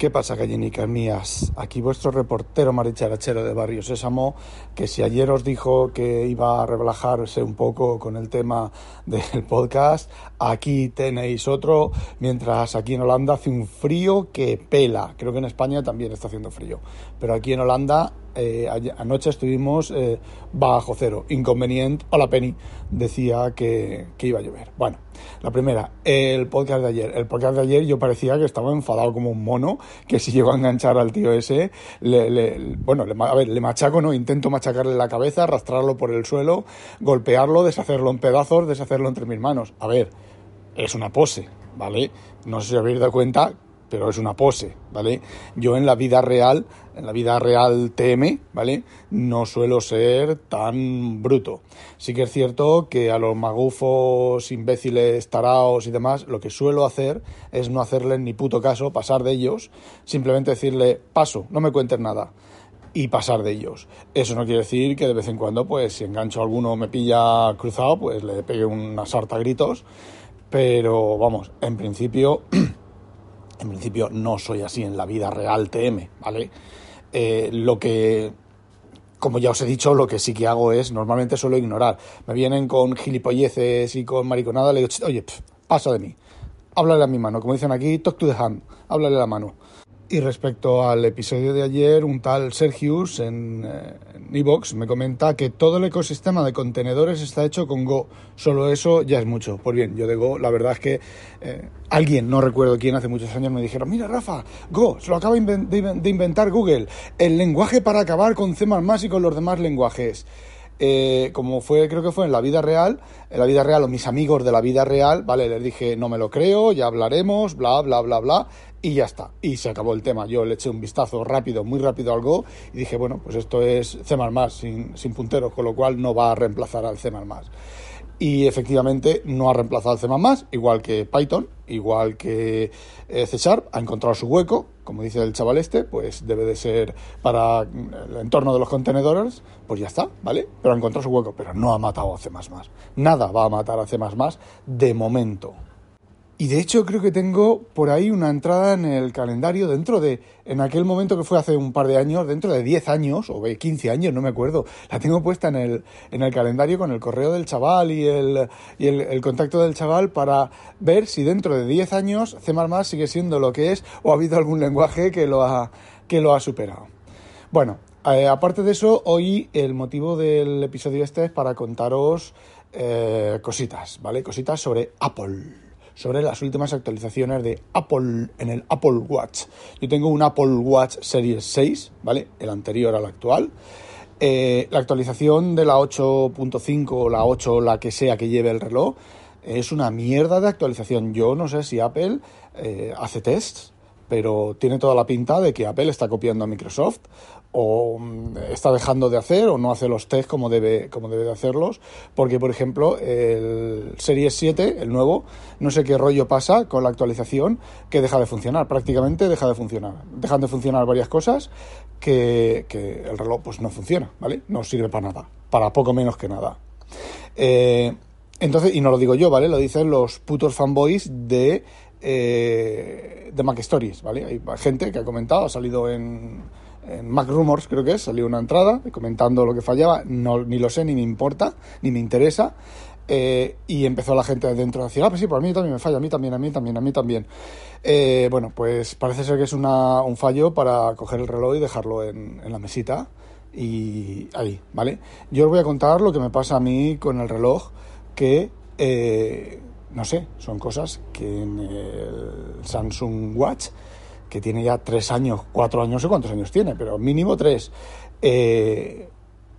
¿Qué pasa, gallinicas mías? Aquí vuestro reportero maricharachero de Barrio Sésamo, que si ayer os dijo que iba a relajarse un poco con el tema del podcast, aquí tenéis otro, mientras aquí en Holanda hace un frío que pela. Creo que en España también está haciendo frío, pero aquí en Holanda eh, anoche estuvimos eh, bajo cero. Inconveniente, hola Penny, decía que, iba a llover. Bueno, la primera, el podcast de ayer. El podcast de ayer yo parecía que estaba enfadado como un mono, que si llego a enganchar al tío ese, le, bueno, a ver, le machaco, no, intento machacarle la cabeza, arrastrarlo por el suelo, golpearlo, deshacerlo en pedazos, deshacerlo entre mis manos. A ver, es una pose, ¿vale? No sé si habéis dado cuenta pero es una pose, ¿vale? Yo en la vida real, en la vida real TM, ¿vale? No suelo ser tan bruto. Sí que es cierto que a los magufos, imbéciles, taraos y demás, lo que suelo hacer es no hacerles ni puto caso, pasar de ellos, simplemente decirle, paso, no me cuentes nada y pasar de ellos. Eso no quiere decir que de vez en cuando, pues si engancho a alguno me pilla cruzado, pues le pegue una sarta gritos, pero vamos, en principio En principio no soy así en la vida real TM, ¿vale? Eh, lo que, como ya os he dicho, lo que sí que hago es, normalmente suelo ignorar. Me vienen con gilipolleces y con mariconada, le digo, oye, pasa de mí. Háblale a mi mano, como dicen aquí, talk to the hand, háblale a la mano. Y respecto al episodio de ayer, un tal Sergius en Evox me comenta que todo el ecosistema de contenedores está hecho con Go. Solo eso ya es mucho. Pues bien, yo de Go, la verdad es que eh, alguien, no recuerdo quién, hace muchos años me dijeron, mira Rafa, Go, se lo acaba de inventar Google, el lenguaje para acabar con C++ y con los demás lenguajes. Eh, como fue, creo que fue en la vida real, en la vida real o mis amigos de la vida real, vale, les dije, no me lo creo, ya hablaremos, bla, bla, bla, bla, y ya está. Y se acabó el tema. Yo le eché un vistazo rápido, muy rápido al Go y dije, bueno, pues esto es C++ sin, sin punteros, con lo cual no va a reemplazar al C++ y efectivamente no ha reemplazado al C++, igual que Python, igual que eh, C Sharp, ha encontrado su hueco, como dice el chaval este, pues debe de ser para el entorno de los contenedores, pues ya está, ¿vale? Pero ha encontrado su hueco, pero no ha matado a C++. Nada va a matar a C++ de momento. Y de hecho creo que tengo por ahí una entrada en el calendario dentro de, en aquel momento que fue hace un par de años, dentro de 10 años o 15 años, no me acuerdo, la tengo puesta en el, en el calendario con el correo del chaval y, el, y el, contacto del chaval para ver si dentro de 10 años C++ sigue siendo lo que es o ha habido algún lenguaje que lo ha, que lo ha superado. Bueno, eh, aparte de eso, hoy el motivo del episodio este es para contaros eh, cositas, ¿vale? Cositas sobre Apple sobre las últimas actualizaciones de Apple en el Apple Watch. Yo tengo un Apple Watch Series 6, ¿vale? El anterior al actual. Eh, la actualización de la 8.5 o la 8, la que sea que lleve el reloj, es una mierda de actualización. Yo no sé si Apple eh, hace tests, pero tiene toda la pinta de que Apple está copiando a Microsoft o mm, está dejando de hacer o no hace los test como debe, como debe de hacerlos, porque por ejemplo el Series 7, el nuevo, no sé qué rollo pasa con la actualización que deja de funcionar, prácticamente deja de funcionar. Dejan de funcionar varias cosas que, el reloj pues no funciona, ¿vale? No sirve para nada, para poco menos que nada. Eh, entonces, y no lo digo yo, ¿vale? Lo dicen los putos fanboys de, eh, de Mac Stories, ¿vale? Hay gente que ha comentado, ha salido en en Mac Rumors creo que es, salió una entrada comentando lo que fallaba, no, ni lo sé, ni me importa, ni me interesa. Eh, y empezó la gente adentro a decir, ah, pues sí, pues a mí también me falla, a mí también, a mí también, a mí también. Eh, bueno, pues parece ser que es una, un fallo para coger el reloj y dejarlo en, la mesita y ahí, ¿vale? Yo os voy a contar lo que me pasa a mí con el reloj, que, eh, no sé, son cosas que en el Samsung Watch que tiene ya tres años, cuatro años, no sé cuántos años tiene, pero mínimo tres. Eh,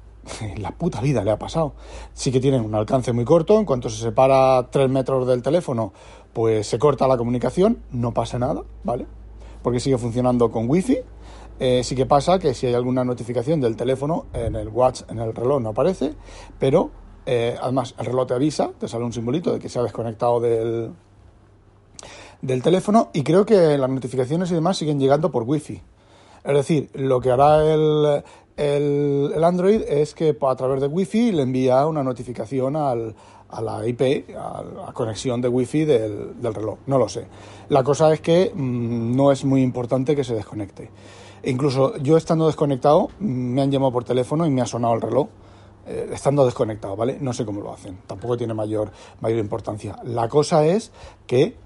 la puta vida le ha pasado. Sí que tiene un alcance muy corto, en cuanto se separa tres metros del teléfono, pues se corta la comunicación, no pasa nada, ¿vale? porque sigue funcionando con wifi. Eh, sí que pasa que si hay alguna notificación del teléfono en el watch, en el reloj no aparece, pero eh, además el reloj te avisa, te sale un simbolito de que se ha desconectado del, del teléfono y creo que las notificaciones y demás siguen llegando por wifi. Es decir, lo que hará el, Android es que a través de Wi-Fi le envía una notificación al, a la IP, a la conexión de Wi-Fi del, del reloj. No lo sé. La cosa es que mm, no es muy importante que se desconecte. E incluso yo estando desconectado, mm, me han llamado por teléfono y me ha sonado el reloj. Eh, estando desconectado, ¿vale? No sé cómo lo hacen. Tampoco tiene mayor, mayor importancia. La cosa es que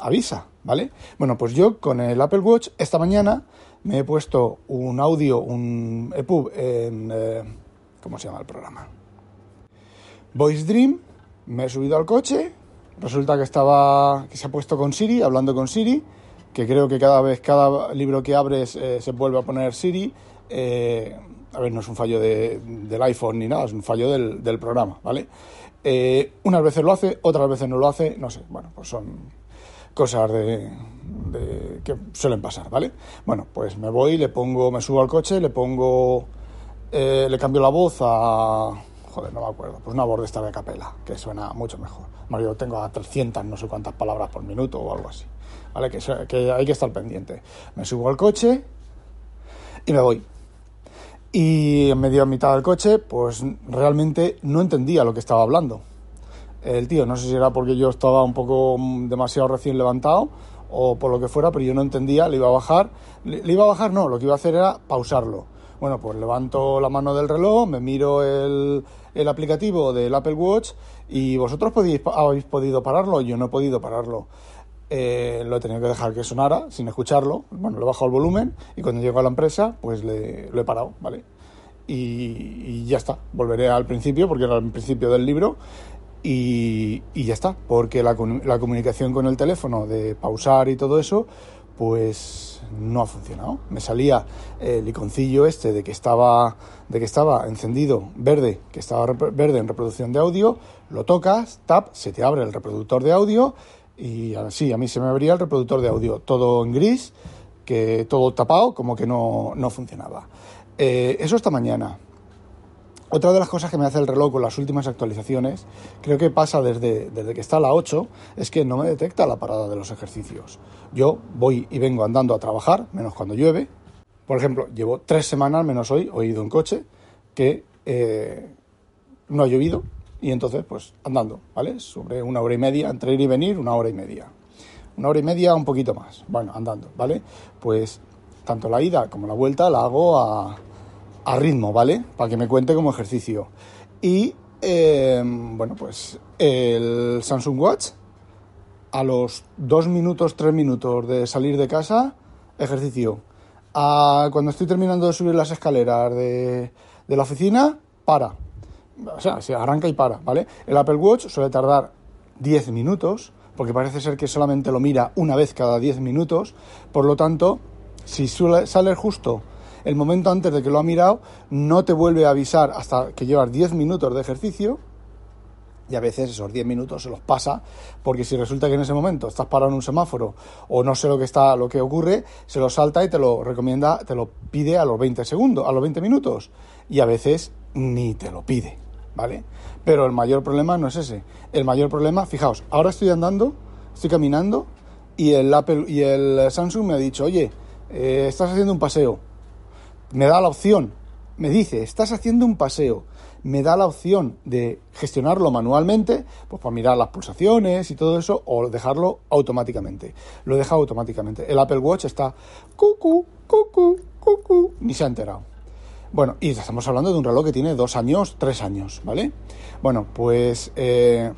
avisa, ¿vale? Bueno, pues yo con el Apple Watch esta mañana me he puesto un audio, un EPUB en... Eh, ¿Cómo se llama el programa? Voice Dream, me he subido al coche, resulta que estaba, que se ha puesto con Siri, hablando con Siri, que creo que cada vez, cada libro que abres eh, se vuelve a poner Siri. Eh, a ver, no es un fallo del iPhone ni nada, es un fallo del, del programa, ¿vale? unas veces lo hace, otras veces no lo hace, no sé, bueno, pues son cosas de, que suelen pasar, ¿vale? Bueno, pues me voy, le pongo, me subo al coche, le pongo, eh, le cambio la voz a, joder, no me acuerdo, pues una voz de esta de capela, que suena mucho mejor. Mario, tengo a 300, no sé cuántas palabras por minuto o algo así, ¿vale? Que, que hay que estar pendiente. Me subo al coche y me voy. Y en medio a mitad del coche, pues realmente no entendía lo que estaba hablando el tío. No sé si era porque yo estaba un poco mm, demasiado recién levantado o por lo que fuera, pero yo no entendía, le iba a bajar. Le, iba a bajar, no, lo que iba a hacer era pausarlo. Bueno, pues levanto la mano del reloj, me miro el, el aplicativo del Apple Watch y vosotros podéis, habéis podido pararlo, yo no he podido pararlo. Eh, lo he tenido que dejar que sonara sin escucharlo. Bueno, le he bajado el volumen y cuando llego a la empresa, pues le, lo he parado, ¿vale? Y, y, ya está. Volveré al principio, porque era el principio del libro, y, ya está, porque la, comunicación con el teléfono de pausar y todo eso, pues no ha funcionado. Me salía el iconcillo este de que estaba, de que estaba encendido verde, que estaba verde en reproducción de audio, lo tocas, tap, se te abre el reproductor de audio y así a mí se me abría el reproductor de audio, todo en gris, que todo tapado, como que no, no funcionaba. Eh, eso esta mañana. Otra de las cosas que me hace el reloj con las últimas actualizaciones, creo que pasa desde, desde que está la 8, es que no me detecta la parada de los ejercicios. Yo voy y vengo andando a trabajar, menos cuando llueve. Por ejemplo, llevo tres semanas, menos hoy, he ido en coche, que eh, no ha llovido y entonces, pues andando, ¿vale? Sobre una hora y media, entre ir y venir, una hora y media. Una hora y media, un poquito más. Bueno, andando, ¿vale? Pues tanto la ida como la vuelta la hago a a ritmo, ¿vale? Para que me cuente como ejercicio. Y, eh, bueno, pues el Samsung Watch, a los dos minutos, tres minutos de salir de casa, ejercicio. A, cuando estoy terminando de subir las escaleras de, de la oficina, para. O sea, se arranca y para, ¿vale? El Apple Watch suele tardar 10 minutos, porque parece ser que solamente lo mira una vez cada 10 minutos. Por lo tanto, si sale justo el momento antes de que lo ha mirado no te vuelve a avisar hasta que llevas 10 minutos de ejercicio y a veces esos 10 minutos se los pasa porque si resulta que en ese momento estás parado en un semáforo o no sé lo que está lo que ocurre, se lo salta y te lo recomienda, te lo pide a los 20 segundos, a los 20 minutos y a veces ni te lo pide, ¿vale? Pero el mayor problema no es ese. El mayor problema, fijaos, ahora estoy andando, estoy caminando y el Apple y el Samsung me ha dicho, "Oye, eh, estás haciendo un paseo." Me da la opción, me dice, estás haciendo un paseo, me da la opción de gestionarlo manualmente, pues para mirar las pulsaciones y todo eso, o dejarlo automáticamente. Lo deja automáticamente. El Apple Watch está cucu, cucu, cucu, ni se ha enterado. Bueno, y estamos hablando de un reloj que tiene dos años, tres años, ¿vale? Bueno, pues eh,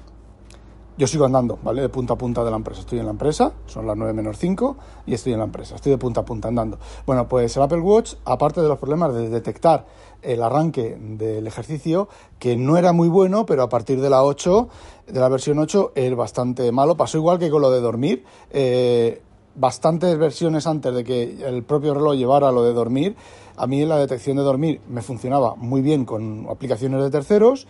yo sigo andando, ¿vale? De punta a punta de la empresa. Estoy en la empresa, son las 9 menos 5 y estoy en la empresa. Estoy de punta a punta andando. Bueno, pues el Apple Watch, aparte de los problemas de detectar el arranque del ejercicio, que no era muy bueno, pero a partir de la 8, de la versión 8, es bastante malo. Pasó igual que con lo de dormir. Eh, bastantes versiones antes de que el propio reloj llevara lo de dormir, a mí la detección de dormir me funcionaba muy bien con aplicaciones de terceros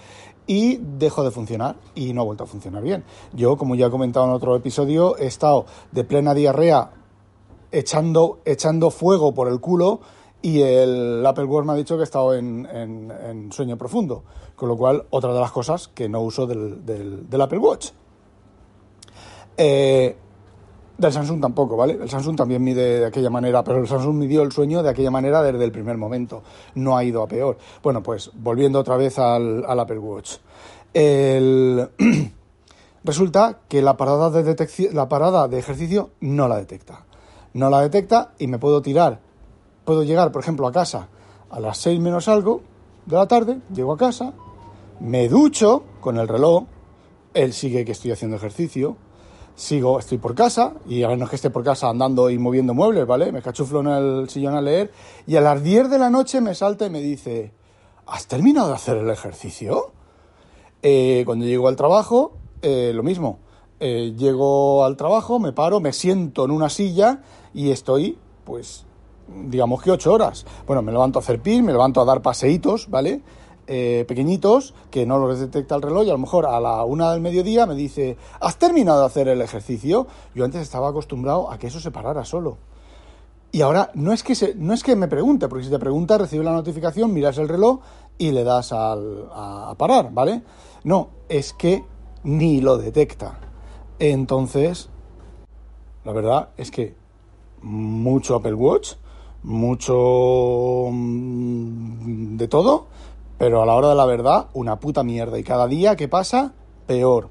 y dejó de funcionar y no ha vuelto a funcionar bien. Yo, como ya he comentado en otro episodio, he estado de plena diarrea echando, echando fuego por el culo y el Apple Watch me ha dicho que he estado en, sueño profundo, con lo cual otra de las cosas que no uso del, del, Apple Watch. Eh, del Samsung tampoco, ¿vale? El Samsung también mide de aquella manera, pero el Samsung midió el sueño de aquella manera desde el primer momento, no ha ido a peor. Bueno, pues volviendo otra vez al, Apple Watch. Resulta que la parada de la parada de ejercicio no la detecta. No la detecta y me puedo tirar puedo llegar, por ejemplo, a casa a las 6 menos algo de la tarde, llego a casa, me ducho con el reloj, él sigue que estoy haciendo ejercicio, sigo, estoy por casa, y a ver, no es que esté por casa andando y moviendo muebles, ¿vale? Me cachuflo en el sillón a leer, y a las 10 de la noche me salta y me dice, ¿has terminado de hacer el ejercicio? Eh, cuando llego al trabajo, eh, lo mismo. Eh, llego al trabajo, me paro, me siento en una silla y estoy, pues, digamos que ocho horas. Bueno, me levanto a hacer pis, me levanto a dar paseitos, ¿vale? Eh, pequeñitos que no los detecta el reloj y a lo mejor a la una del mediodía me dice, ¿has terminado de hacer el ejercicio? Yo antes estaba acostumbrado a que eso se parara solo. Y ahora no es que, se, no es que me pregunte, porque si te pregunta, recibe la notificación, miras el reloj y le das al, a parar, ¿vale? No, es que ni lo detecta. Entonces, la verdad es que mucho Apple Watch mucho mm, de todo, pero a la hora de la verdad, una puta mierda. Y cada día que pasa, peor.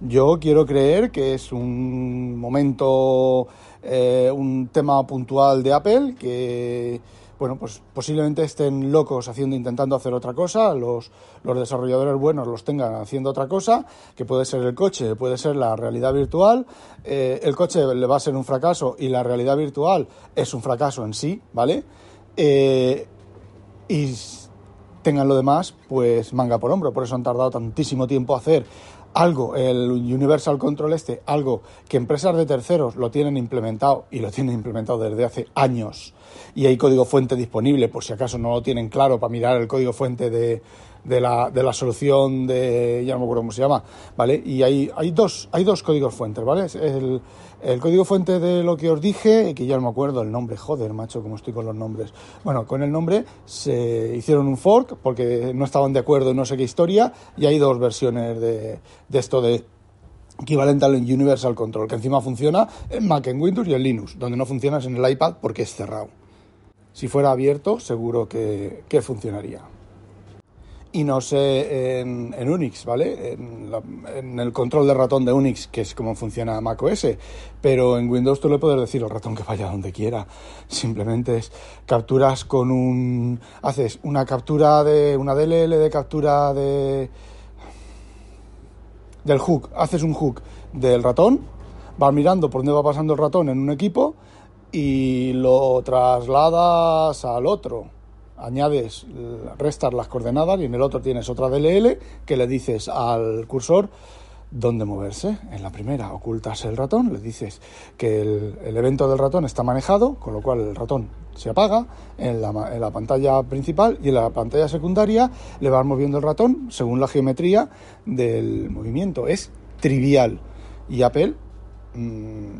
Yo quiero creer que es un momento, eh, un tema puntual de Apple que bueno, pues posiblemente estén locos haciendo, intentando hacer otra cosa, los, los desarrolladores buenos los tengan haciendo otra cosa, que puede ser el coche, puede ser la realidad virtual, eh, el coche le va a ser un fracaso y la realidad virtual es un fracaso en sí, ¿vale? Eh, y tengan lo demás, pues manga por hombro, por eso han tardado tantísimo tiempo hacer algo, el Universal Control este, algo que empresas de terceros lo tienen implementado y lo tienen implementado desde hace años. Y hay código fuente disponible por si acaso no lo tienen claro para mirar el código fuente de, de, la, de la solución de, ya no me acuerdo cómo se llama, ¿vale? Y hay, hay, dos, hay dos códigos fuentes, ¿vale? El, el código fuente de lo que os dije, que ya no me acuerdo el nombre, joder, macho, como estoy con los nombres. Bueno, con el nombre se hicieron un fork porque no estaban de acuerdo en no sé qué historia y hay dos versiones de, de esto de equivalente al Universal Control, que encima funciona en Mac, en Windows y en Linux, donde no funciona es en el iPad porque es cerrado. Si fuera abierto, seguro que, que funcionaría y no sé en, Unix, ¿vale? En, el control de ratón de Unix, que es como funciona macOS, pero en Windows tú le puedes decir al ratón que vaya donde quiera. Simplemente es capturas con un... haces una captura de... una DLL de captura de... del hook, haces un hook del ratón, vas mirando por dónde va pasando el ratón en un equipo y lo trasladas al otro añades, restas las coordenadas y en el otro tienes otra DLL que le dices al cursor dónde moverse. En la primera ocultas el ratón, le dices que el, evento del ratón está manejado, con lo cual el ratón se apaga en la, en la, pantalla principal y en la pantalla secundaria le vas moviendo el ratón según la geometría del movimiento. Es trivial. Y Apple, mmm,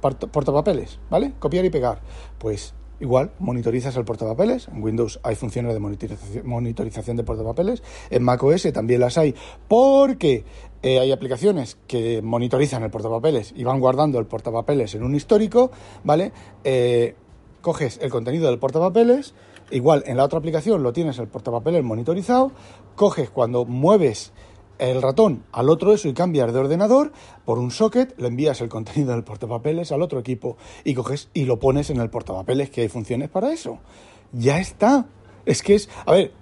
portapapeles, ¿vale? Copiar y pegar. Pues Igual, monitorizas el portapapeles. En Windows hay funciones de monitorización, de portapapeles. En macOS también las hay porque eh, hay aplicaciones que monitorizan el portapapeles y van guardando el portapapeles en un histórico, ¿vale? Eh, coges el contenido del portapapeles, igual en la otra aplicación lo tienes el portapapeles monitorizado, coges cuando mueves el ratón al otro eso y cambias de ordenador, por un socket le envías el contenido del portapapeles al otro equipo y coges y lo pones en el portapapeles, que hay funciones para eso. Ya está. Es que es, a ver,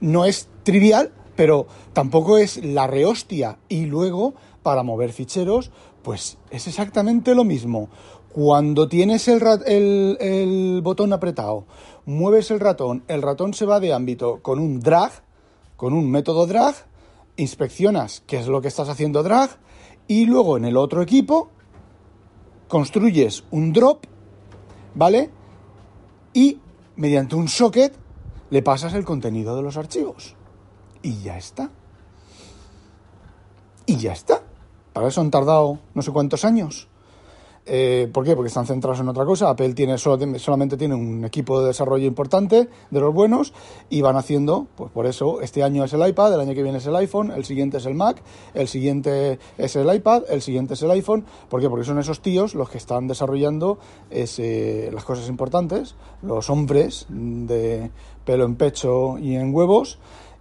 no es trivial, pero tampoco es la rehostia. Y luego, para mover ficheros, pues es exactamente lo mismo. Cuando tienes el, el, el botón apretado, mueves el ratón, el ratón se va de ámbito con un drag, con un método drag, inspeccionas qué es lo que estás haciendo drag y luego en el otro equipo construyes un drop, ¿vale? Y mediante un socket le pasas el contenido de los archivos. Y ya está. Y ya está. Para eso han tardado no sé cuántos años. Eh, ¿Por qué? Porque están centrados en otra cosa. Apple tiene solamente tiene un equipo de desarrollo importante de los buenos y van haciendo, pues por eso, este año es el iPad, el año que viene es el iPhone, el siguiente es el Mac, el siguiente es el iPad, el siguiente es el iPhone. ¿Por qué? Porque son esos tíos los que están desarrollando las cosas importantes, los hombres de pelo en pecho y en huevos,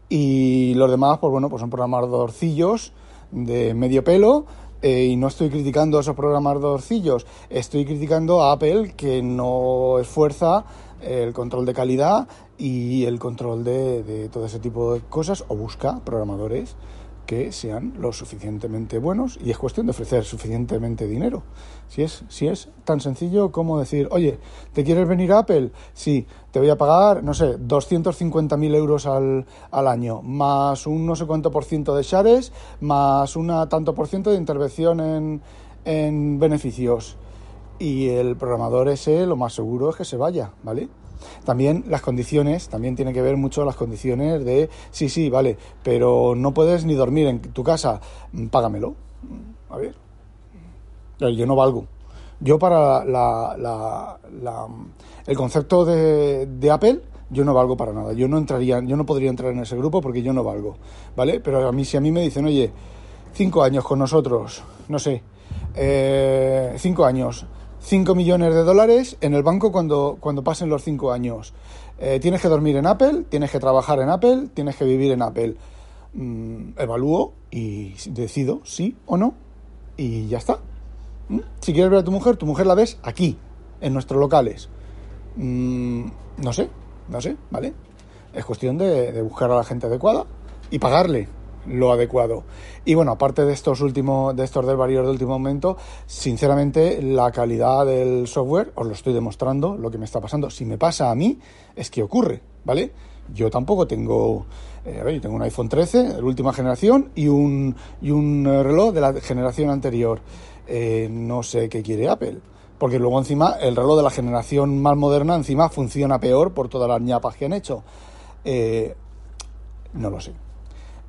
y los demás, pues bueno, pues son programadorcillos de medio pelo eh, y no estoy criticando a esos programadorcillos, estoy criticando a Apple que no esfuerza el control de calidad y el control de, de todo ese tipo de cosas o busca programadores que sean lo suficientemente buenos y es cuestión de ofrecer suficientemente dinero. Si es, si es tan sencillo como decir, oye, ¿te quieres venir a Apple? Sí, te voy a pagar, no sé, 250.000 euros al, al año, más un no sé cuánto por ciento de shares, más una tanto por ciento de intervención en, en beneficios. Y el programador ese, lo más seguro es que se vaya, ¿vale? También las condiciones, también tiene que ver mucho las condiciones de, sí, sí, vale, pero no puedes ni dormir en tu casa, mm, págamelo. A ver, yo no valgo. Yo para la, la, el concepto de, de Apple, yo no valgo para nada. Yo no entraría, yo no podría entrar en ese grupo porque yo no valgo, ¿vale? Pero a mí si a mí me dicen, oye, cinco años con nosotros, no sé, eh, cinco años, 5 millones de dólares en el banco cuando, cuando pasen los 5 años. Eh, tienes que dormir en Apple, tienes que trabajar en Apple, tienes que vivir en Apple. Mm, evalúo y decido sí o no y ya está. ¿Mm? Si quieres ver a tu mujer, tu mujer la ves aquí, en nuestros locales. Mm, no sé, no sé, ¿vale? Es cuestión de, de buscar a la gente adecuada y pagarle lo adecuado. Y bueno, aparte de estos últimos, de estos del barrio de último momento, sinceramente la calidad del software, os lo estoy demostrando, lo que me está pasando. Si me pasa a mí, es que ocurre, ¿vale? Yo tampoco tengo, eh, a ver, yo tengo un iPhone 13 de última generación y un, y un eh, reloj de la generación anterior. Eh, no sé qué quiere Apple. Porque luego encima el reloj de la generación más moderna encima funciona peor por todas las ñapas que han hecho. no lo sé.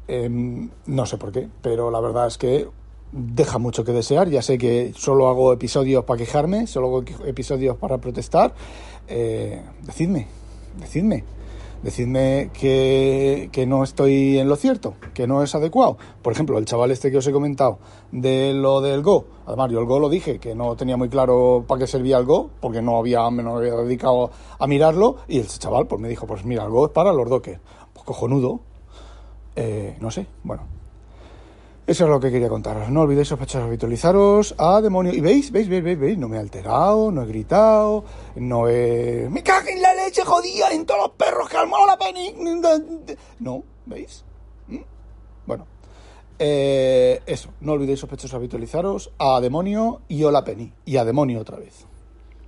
Em, no sé por qué, pero la verdad es que deja mucho que desear. Ya sé que solo hago episodios para quejarme, solo hago episodios para protestar. Eh, decidme, decidme. Decidme que, que, no estoy en lo cierto, que no es adecuado. Por ejemplo, el chaval este que os he comentado de lo del Go. Además, yo el Go lo dije, que no tenía muy claro para qué servía el Go, porque no había, me no había dedicado a mirarlo. Y el chaval pues me dijo, pues mira, el Go es para los dockers. Pues cojonudo, eh, no sé, bueno. Eso es lo que quería contaros. No olvidéis sospechosos habitualizaros a demonio. Y veis, veis, veis, veis, veis, no me he alterado, no he gritado, no he... ¡Me cago en la leche, jodida! En todos los perros que armado la penny. No, ¿veis? ¿Mm? Bueno. Eh, eso, no olvidéis sospechosos habitualizaros a demonio y la penny. Y a demonio otra vez.